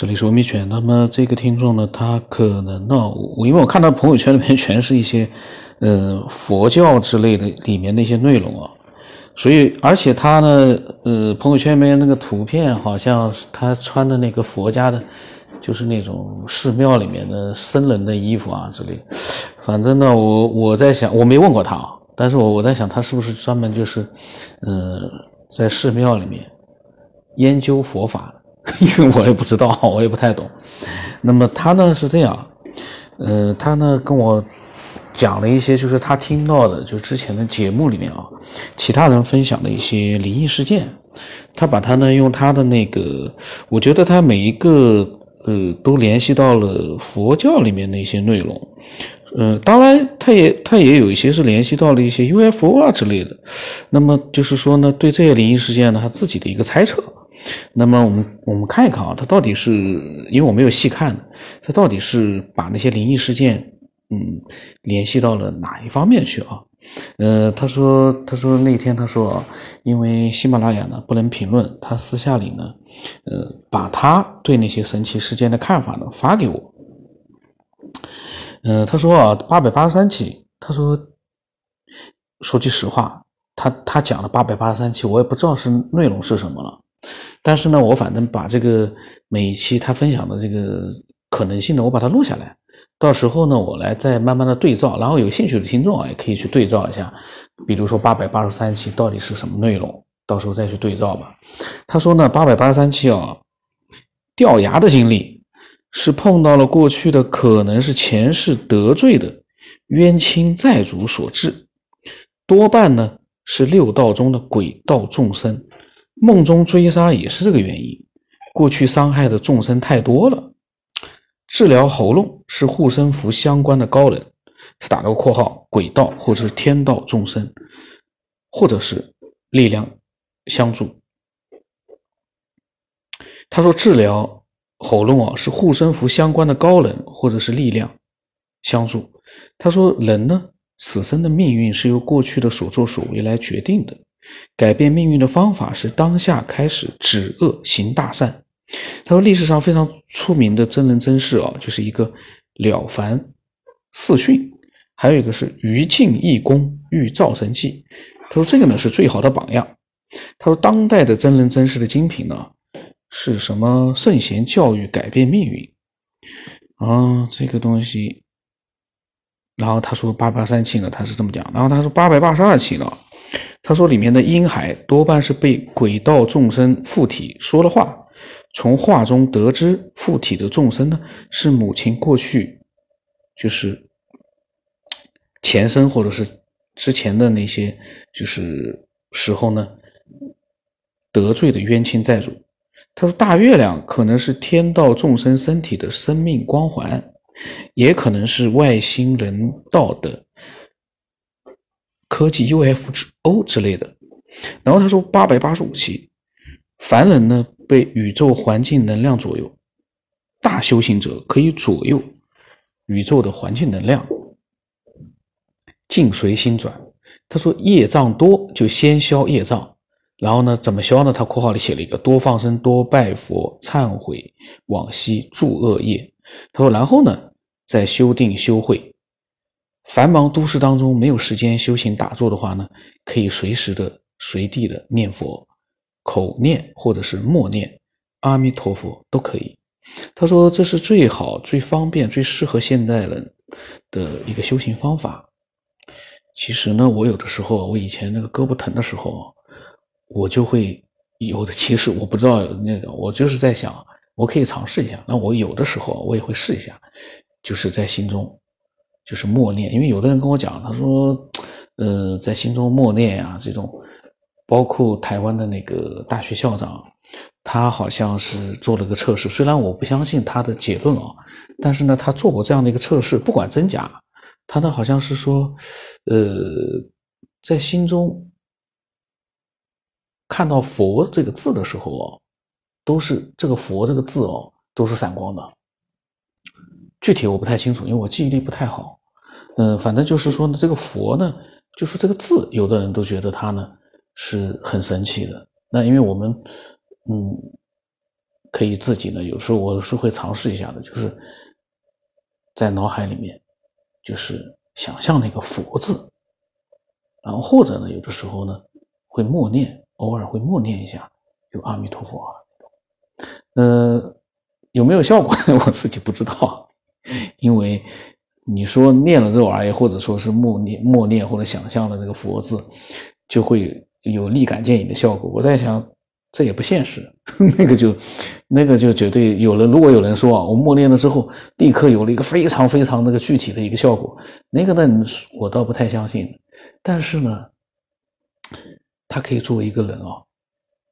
这里是文明犬。那么这个听众呢，他可能呢，我因为我看到朋友圈里面全是一些，呃，佛教之类的里面的一些内容啊，所以而且他呢，呃，朋友圈里面那个图片好像是他穿的那个佛家的，就是那种寺庙里面的僧人的衣服啊之类。反正呢，我我在想，我没问过他啊，但是我我在想，他是不是专门就是，呃，在寺庙里面研究佛法。因为我也不知道，我也不太懂。那么他呢是这样，呃，他呢跟我讲了一些，就是他听到的，就之前的节目里面啊，其他人分享的一些灵异事件。他把他呢用他的那个，我觉得他每一个呃都联系到了佛教里面的一些内容。嗯，当然他也他也有一些是联系到了一些 UFO 啊之类的。那么就是说呢，对这些灵异事件呢，他自己的一个猜测。那么我们我们看一看啊，他到底是因为我没有细看，他到底是把那些灵异事件嗯联系到了哪一方面去啊？呃，他说他说那天他说，因为喜马拉雅呢不能评论，他私下里呢呃把他对那些神奇事件的看法呢发给我。呃，他说啊八百八十三期，他说说句实话，他他讲了八百八十三期，我也不知道是内容是什么了。但是呢，我反正把这个每一期他分享的这个可能性呢，我把它录下来，到时候呢，我来再慢慢的对照，然后有兴趣的听众啊，也可以去对照一下，比如说八百八十三期到底是什么内容，到时候再去对照吧。他说呢，八百八十三期啊，掉牙的经历是碰到了过去的可能是前世得罪的冤亲债主所致，多半呢是六道中的鬼道众生。梦中追杀也是这个原因，过去伤害的众生太多了。治疗喉咙是护身符相关的高人，他打了个括号，鬼道或者是天道众生，或者是力量相助。他说治疗喉咙啊是护身符相关的高人或者是力量相助。他说人呢此生的命运是由过去的所作所为来决定的。改变命运的方法是当下开始止恶行大善。他说，历史上非常出名的真人真事啊，就是一个《了凡四训》，还有一个是于禁义公遇造神记。他说，这个呢是最好的榜样。他说，当代的真人真事的精品呢是什么？圣贤教育改变命运啊，这个东西。然后他说八八三期呢，他是这么讲。然后他说八百八十二期呢。他说：“里面的婴孩多半是被鬼道众生附体说了话，从话中得知附体的众生呢是母亲过去就是前身或者是之前的那些就是时候呢得罪的冤亲债主。他说大月亮可能是天道众生身体的生命光环，也可能是外星人道的。”科技 UFO 之类的，然后他说八百八十五期，凡人呢被宇宙环境能量左右，大修行者可以左右宇宙的环境能量，境随心转。他说业障多就先消业障，然后呢怎么消呢？他括号里写了一个多放生、多拜佛、忏悔往昔诸恶业。他说然后呢再修定修慧。繁忙都市当中没有时间修行打坐的话呢，可以随时的、随地的念佛，口念或者是默念阿弥陀佛都可以。他说这是最好、最方便、最适合现代人的一个修行方法。其实呢，我有的时候，我以前那个胳膊疼的时候，我就会有的。其实我不知道那个，我就是在想，我可以尝试一下。那我有的时候我也会试一下，就是在心中。就是默念，因为有的人跟我讲，他说，呃，在心中默念呀，这种，包括台湾的那个大学校长，他好像是做了个测试，虽然我不相信他的结论啊，但是呢，他做过这样的一个测试，不管真假，他呢好像是说，呃，在心中看到佛这个字的时候哦，都是这个佛这个字哦，都是闪光的，具体我不太清楚，因为我记忆力不太好。嗯，反正就是说呢，这个佛呢，就说这个字，有的人都觉得它呢是很神奇的。那因为我们，嗯，可以自己呢，有时候我是会尝试一下的，就是在脑海里面，就是想象那个佛字，然后或者呢，有的时候呢会默念，偶尔会默念一下，就阿弥陀佛啊，呃，有没有效果呢？我自己不知道，因为你说念了这玩意儿或者说是默念默念或者想象的那个佛字，就会有立竿见影的效果。我在想。这也不现实，那个就，那个就绝对有人。如果有人说啊，我默念了之后，立刻有了一个非常非常那个具体的一个效果，那个呢，我倒不太相信。但是呢，它可以作为一个人啊，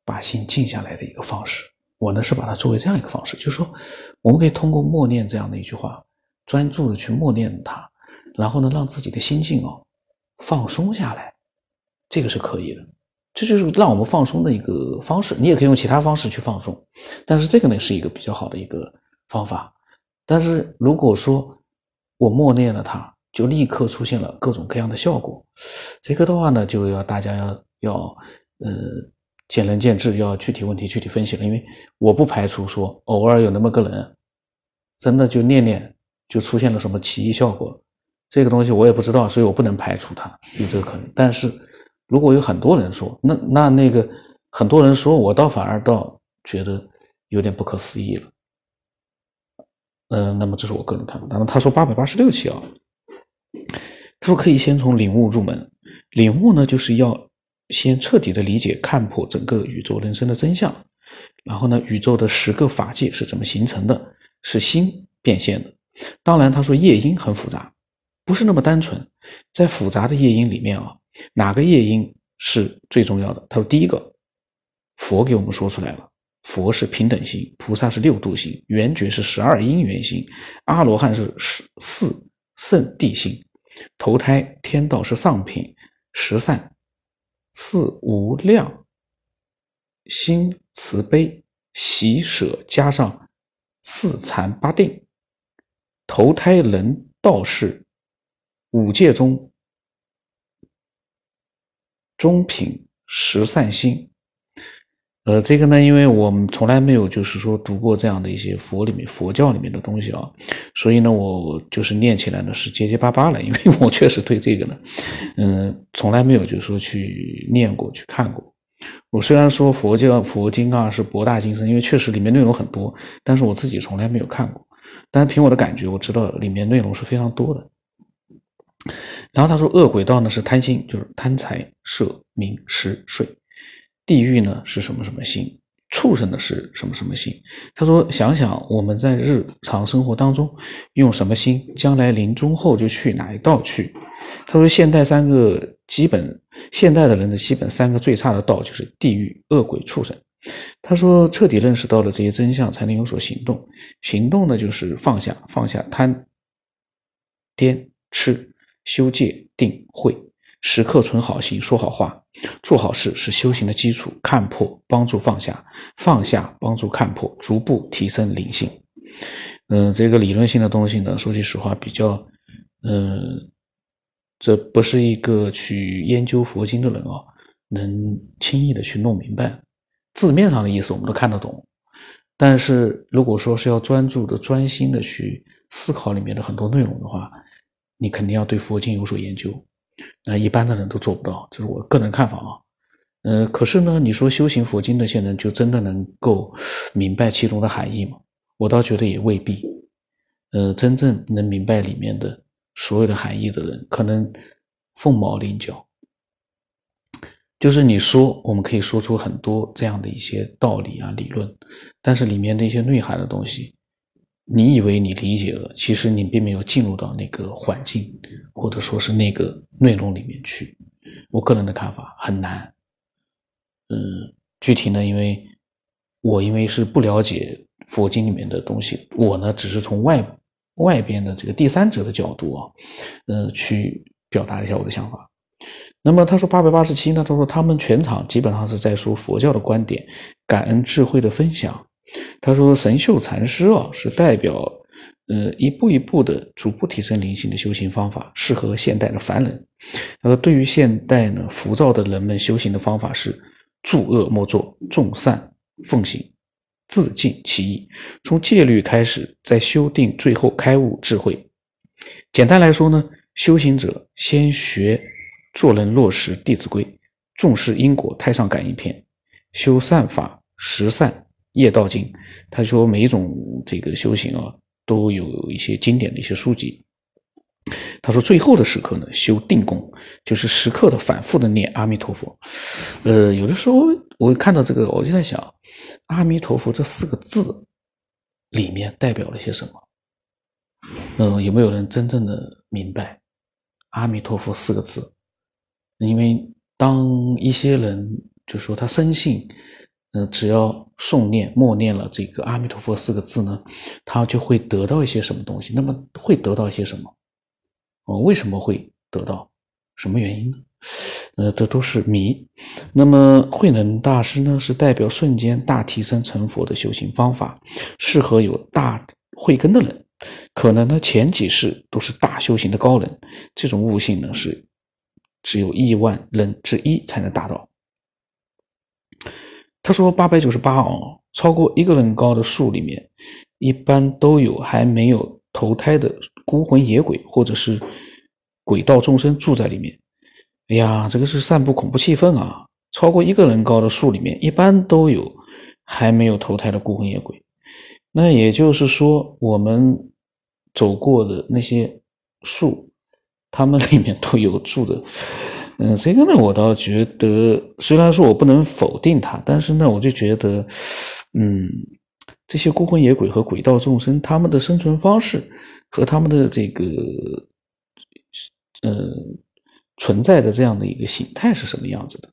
把心静下来的一个方式。我呢是把它作为这样一个方式，就是说，我们可以通过默念这样的一句话，专注的去默念它，然后呢，让自己的心境哦放松下来，这个是可以的。这就是让我们放松的一个方式，你也可以用其他方式去放松，但是这个呢是一个比较好的一个方法。但是如果说我默念了它，就立刻出现了各种各样的效果，这个的话呢就要大家要要呃见仁见智，要具体问题具体分析了。因为我不排除说偶尔有那么个人，真的就念念就出现了什么奇异效果，这个东西我也不知道，所以我不能排除它有这个可能，但是。如果有很多人说，那那那个很多人说，我倒反而倒觉得有点不可思议了。嗯，那么这是我个人看法。那么他说八百八十六期啊，他说可以先从领悟入门，领悟呢就是要先彻底的理解、看破整个宇宙人生的真相。然后呢，宇宙的十个法界是怎么形成的？是心变现的。当然，他说业因很复杂，不是那么单纯，在复杂的业因里面啊。哪个业因是最重要的？他说：“第一个，佛给我们说出来了，佛是平等心，菩萨是六度心，圆觉是十二因缘心，阿罗汉是十四圣地心，投胎天道是上品，十善四无量心慈悲喜舍加上四禅八定，投胎人道是五界中。”中品十善心，呃，这个呢，因为我们从来没有就是说读过这样的一些佛里面佛教里面的东西啊，所以呢，我就是念起来呢是结结巴巴的，因为我 确实对这个呢，嗯，从来没有就是说去念过去看过。我虽然说佛教佛经啊是博大精深，因为确实里面内容很多，但是我自己从来没有看过。但是凭我的感觉，我知道里面内容是非常多的。然后他说，恶鬼道呢是贪心，就是贪财色名食睡；地狱呢是什么什么心，畜生呢是什么什么心。他说，想想我们在日常生活当中用什么心，将来临终后就去哪一道去。他说，现代三个基本，现代的人的基本三个最差的道就是地狱、恶鬼、畜生。他说，彻底认识到了这些真相，才能有所行动。行动呢，就是放下，放下贪、颠、痴。修戒定慧，时刻存好心，说好话，做好事是修行的基础。看破帮助放下，放下帮助看破，逐步提升灵性。嗯，这个理论性的东西呢，说句实话，比较，嗯，这不是一个去研究佛经的人啊，能轻易的去弄明白。字面上的意思我们都看得懂，但是如果说是要专注的、专心的去思考里面的很多内容的话，你肯定要对佛经有所研究，那一般的人都做不到，这是我个人看法啊。呃，可是呢，你说修行佛经那些人就真的能够明白其中的含义吗？我倒觉得也未必。呃，真正能明白里面的所有的含义的人，可能凤毛麟角。就是你说，我们可以说出很多这样的一些道理啊、理论，但是里面的一些内涵的东西。你以为你理解了，其实你并没有进入到那个环境，或者说是那个内容里面去。我个人的看法很难。嗯，具体呢，因为我因为是不了解佛经里面的东西，我呢只是从外外边的这个第三者的角度啊，呃，去表达一下我的想法。那么他说八百八十七呢，他说他们全场基本上是在说佛教的观点，感恩智慧的分享。他说：“神秀禅师啊，是代表，呃，一步一步的逐步提升灵性的修行方法，适合现代的凡人。他说，对于现代呢浮躁的人们，修行的方法是：诸恶莫作，众善奉行。自尽其意，从戒律开始，再修定，最后开悟智慧。简单来说呢，修行者先学做人落实《弟子规》，重视因果，《太上感应篇》，修善法、十善、业道经。他说，每一种这个修行啊，都有一些经典的一些书籍。他说，最后的时刻呢，修定功，就是时刻的反复的念阿弥陀佛。呃，有的时候我看到这个，我就在想，阿弥陀佛这四个字里面代表了些什么？嗯，有没有人真正的明白阿弥陀佛四个字？因为当一些人就说他深信，呃，只要诵念默念了这个阿弥陀佛四个字呢，他就会得到一些什么东西。那么会得到一些什么？哦，为什么会得到？什么原因呢？呃，这都是谜。那么慧能大师呢，是代表瞬间大提升成佛的修行方法，适合有大慧根的人。可能呢，前几世都是大修行的高人，这种悟性呢，是只有亿万人之一才能达到。他说八百九十八哦，超过一个人高的树里面，一般都有还没有投胎的。孤魂野鬼或者是鬼道众生住在里面，哎呀，这个是散布恐怖气氛啊！超过一个人高的树里面，一般都有还没有投胎的孤魂野鬼。那也就是说，我们走过的那些树，他们里面都有住的。嗯，这个呢，我倒觉得，虽然说我不能否定它，但是呢，我就觉得，嗯，这些孤魂野鬼和鬼道众生，他们的生存方式。和他们的这个，呃，存在的这样的一个形态是什么样子的？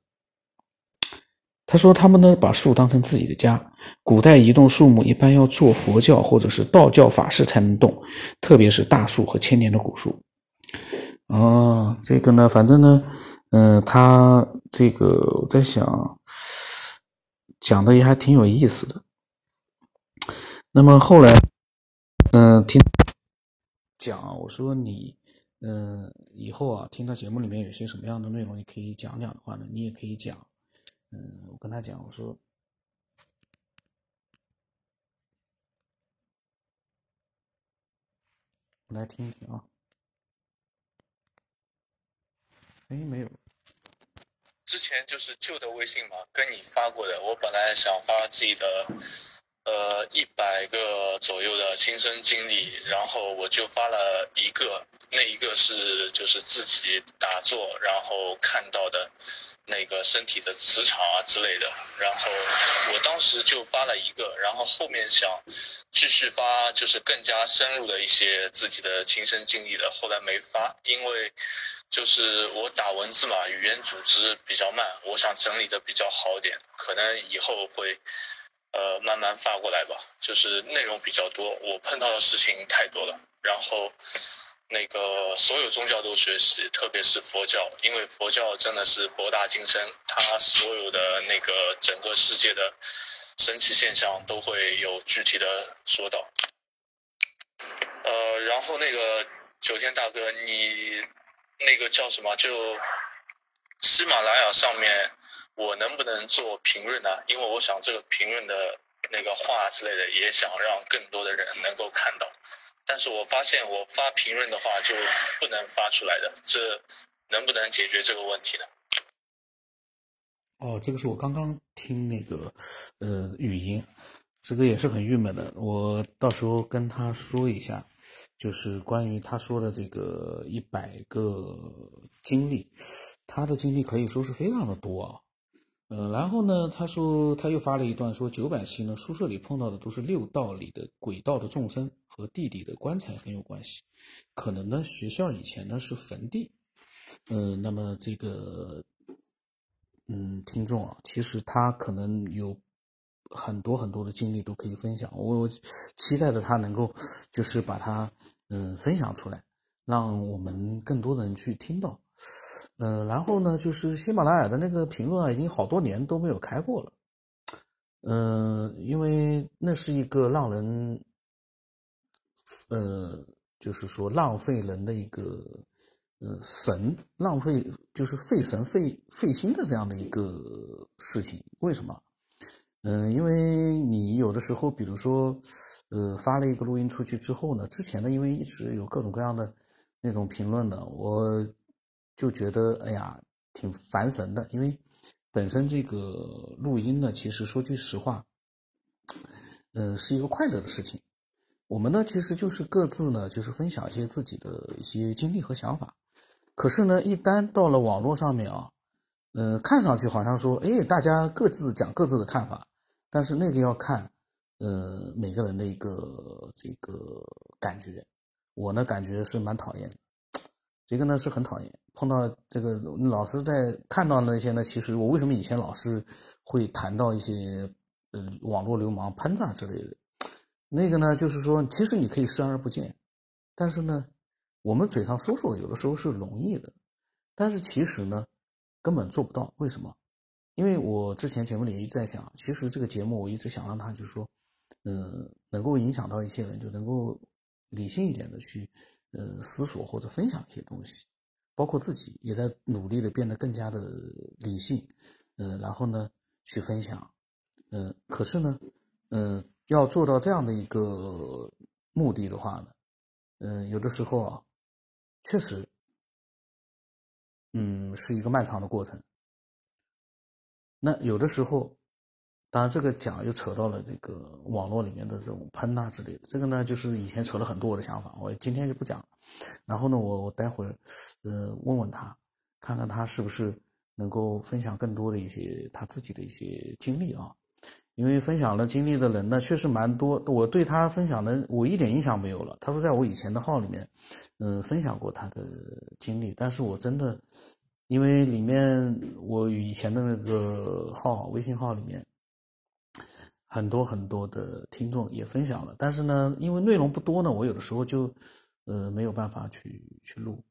他说，他们呢把树当成自己的家。古代移动树木一般要做佛教或者是道教法事才能动，特别是大树和千年的古树。哦，这个呢，反正呢，嗯，他这个我在想，讲的也还挺有意思的。那么后来，嗯，听。讲，我说你，嗯，以后啊，听到节目里面有些什么样的内容，你可以讲讲的话呢，你也可以讲，嗯，我跟他讲，我说，来听一听啊，没有，之前就是旧的微信嘛，跟你发过的，我本来想发自己的。呃，一百个左右的亲身经历，然后我就发了一个，那一个是就是自己打坐，然后看到的那个身体的磁场啊之类的，然后我当时就发了一个，然后后面想继续发就是更加深入的一些自己的亲身经历的，后来没发，因为就是我打文字嘛，语言组织比较慢，我想整理的比较好点，可能以后会。呃，慢慢发过来吧，就是内容比较多，我碰到的事情太多了。然后，那个所有宗教都学习，特别是佛教，因为佛教真的是博大精深，它所有的那个整个世界的神奇现象都会有具体的说到。呃，然后那个九天大哥，你那个叫什么？就喜马拉雅上面。我能不能做评论呢？因为我想这个评论的那个话之类的，也想让更多的人能够看到。但是我发现我发评论的话就不能发出来的，这能不能解决这个问题呢？哦，这个是我刚刚听那个呃语音，这个也是很郁闷的。我到时候跟他说一下，就是关于他说的这个一百个经历，他的经历可以说是非常的多啊。呃，然后呢，他说他又发了一段，说九百期呢，宿舍里碰到的都是六道里的鬼道的众生，和地底的棺材很有关系。可能呢，学校以前呢是坟地。呃，那么这个，嗯，听众啊，其实他可能有很多很多的经历都可以分享。我期待着他能够，就是把它嗯分享出来，让我们更多的人去听到。嗯，然后呢，就是喜马拉雅的那个评论啊，已经好多年都没有开过了。嗯，因为那是一个让人，呃，就是说浪费人的一个，呃，神浪费，就是费神费费心的这样的一个事情。为什么？嗯，因为你有的时候，比如说，呃，发了一个录音出去之后呢，之前呢，因为一直有各种各样的那种评论呢，我就觉得，哎呀，挺烦神的。因为本身这个录音呢，其实说句实话，嗯，是一个快乐的事情。我们呢，其实就是各自呢，就是分享一些自己的一些经历和想法。可是呢，一旦到了网络上面啊，嗯，看上去好像说，哎，大家各自讲各自的看法。但是那个要看，呃，每个人的一个这个感觉。我呢，感觉是蛮讨厌的。这个呢是很讨厌碰到这个老是在看到那些呢。其实我为什么以前老是会谈到一些呃网络流氓喷子之类的？那个呢，就是说，其实你可以视而不见。但是呢，我们嘴上说说，有的时候是容易的，但是其实呢，根本做不到。为什么？因为我之前节目里一直在想，其实这个节目我一直想让它就是说，嗯，能够影响到一些人，就能够理性一点的去，呃，思索或者分享一些东西，包括自己也在努力的变得更加的理性，嗯，然后呢去分享，嗯，可是呢，嗯，要做到这样的一个目的的话呢，嗯，有的时候啊，确实，嗯，是一个漫长的过程。那有的时候，当然这个讲又扯到了这个网络里面的这种喷呐之类的。这个呢，就是以前扯了很多我的想法，我今天就不讲了。然后呢，我我待会儿，呃，问问他，看看他是不是能够分享更多的一些他自己的一些经历啊。因为分享了经历的人呢，确实蛮多。我对他分享的，我一点印象没有了。他说在我以前的号里面，嗯，分享过他的经历，但是我真的。因为里面我以前的那个号微信号里面很多很多的听众也分享了，但是呢，因为内容不多呢，我有的时候就呃没有办法去去录。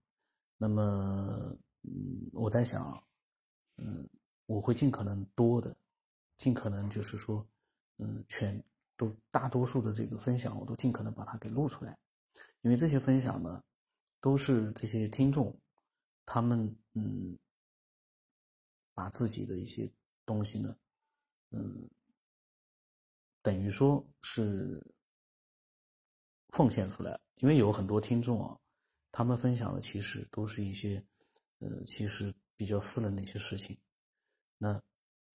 那么嗯，我在想，嗯，我会尽可能多的，尽可能就是说，嗯，全都大多数的这个分享，我都尽可能把它给录出来，因为这些分享呢，都是这些听众。他们嗯，把自己的一些东西呢，嗯，等于说是奉献出来，因为有很多听众啊，他们分享的其实都是一些，呃，其实比较私人的一些事情。那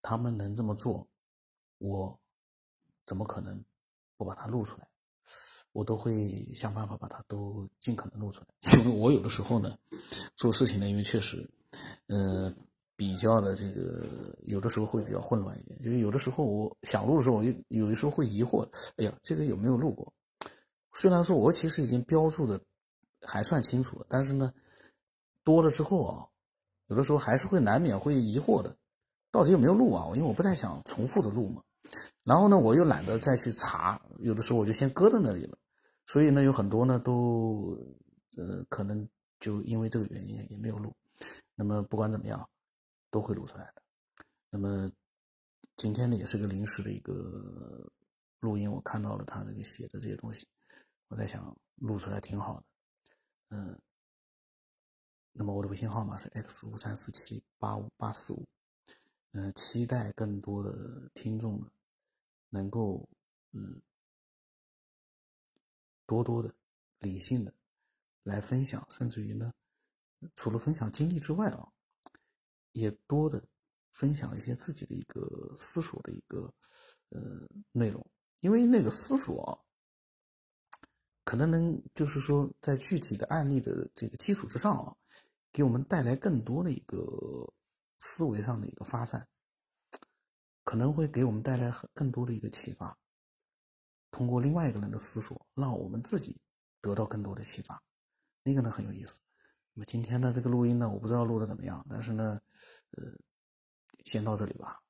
他们能这么做，我怎么可能不把它录出来？我都会想办法把它都尽可能录出来，因为我有的时候呢，做事情呢，因为确实，呃，比较的这个有的时候会比较混乱一点，就是有的时候我想录的时候，我就有的时候会疑惑，哎呀，这个有没有录过？虽然说我其实已经标注的还算清楚了，但是呢，多了之后啊，有的时候还是会难免会疑惑的，到底有没有录啊？因为我不太想重复的录嘛。然后呢，我又懒得再去查，有的时候我就先搁在那里了。所以呢，有很多呢都，呃，可能就因为这个原因也没有录。那么不管怎么样，都会录出来的。那么今天呢，也是个临时的一个录音，我看到了他那个写的这些东西，我在想录出来挺好的。嗯，那么我的微信号码是 x 五三四七八五八四五。嗯，期待更多的听众呢。能够，嗯，多多的理性的来分享，甚至于呢，除了分享经历之外啊，也多的分享一些自己的一个思索的一个呃内容，因为那个思索啊，可能能就是说在具体的案例的这个基础之上啊，给我们带来更多的一个思维上的一个发散。可能会给我们带来很更多的一个启发。通过另外一个人的思索，让我们自己得到更多的启发，那个呢很有意思。那么今天的这个录音呢，我不知道录的怎么样，但是呢，呃，先到这里吧。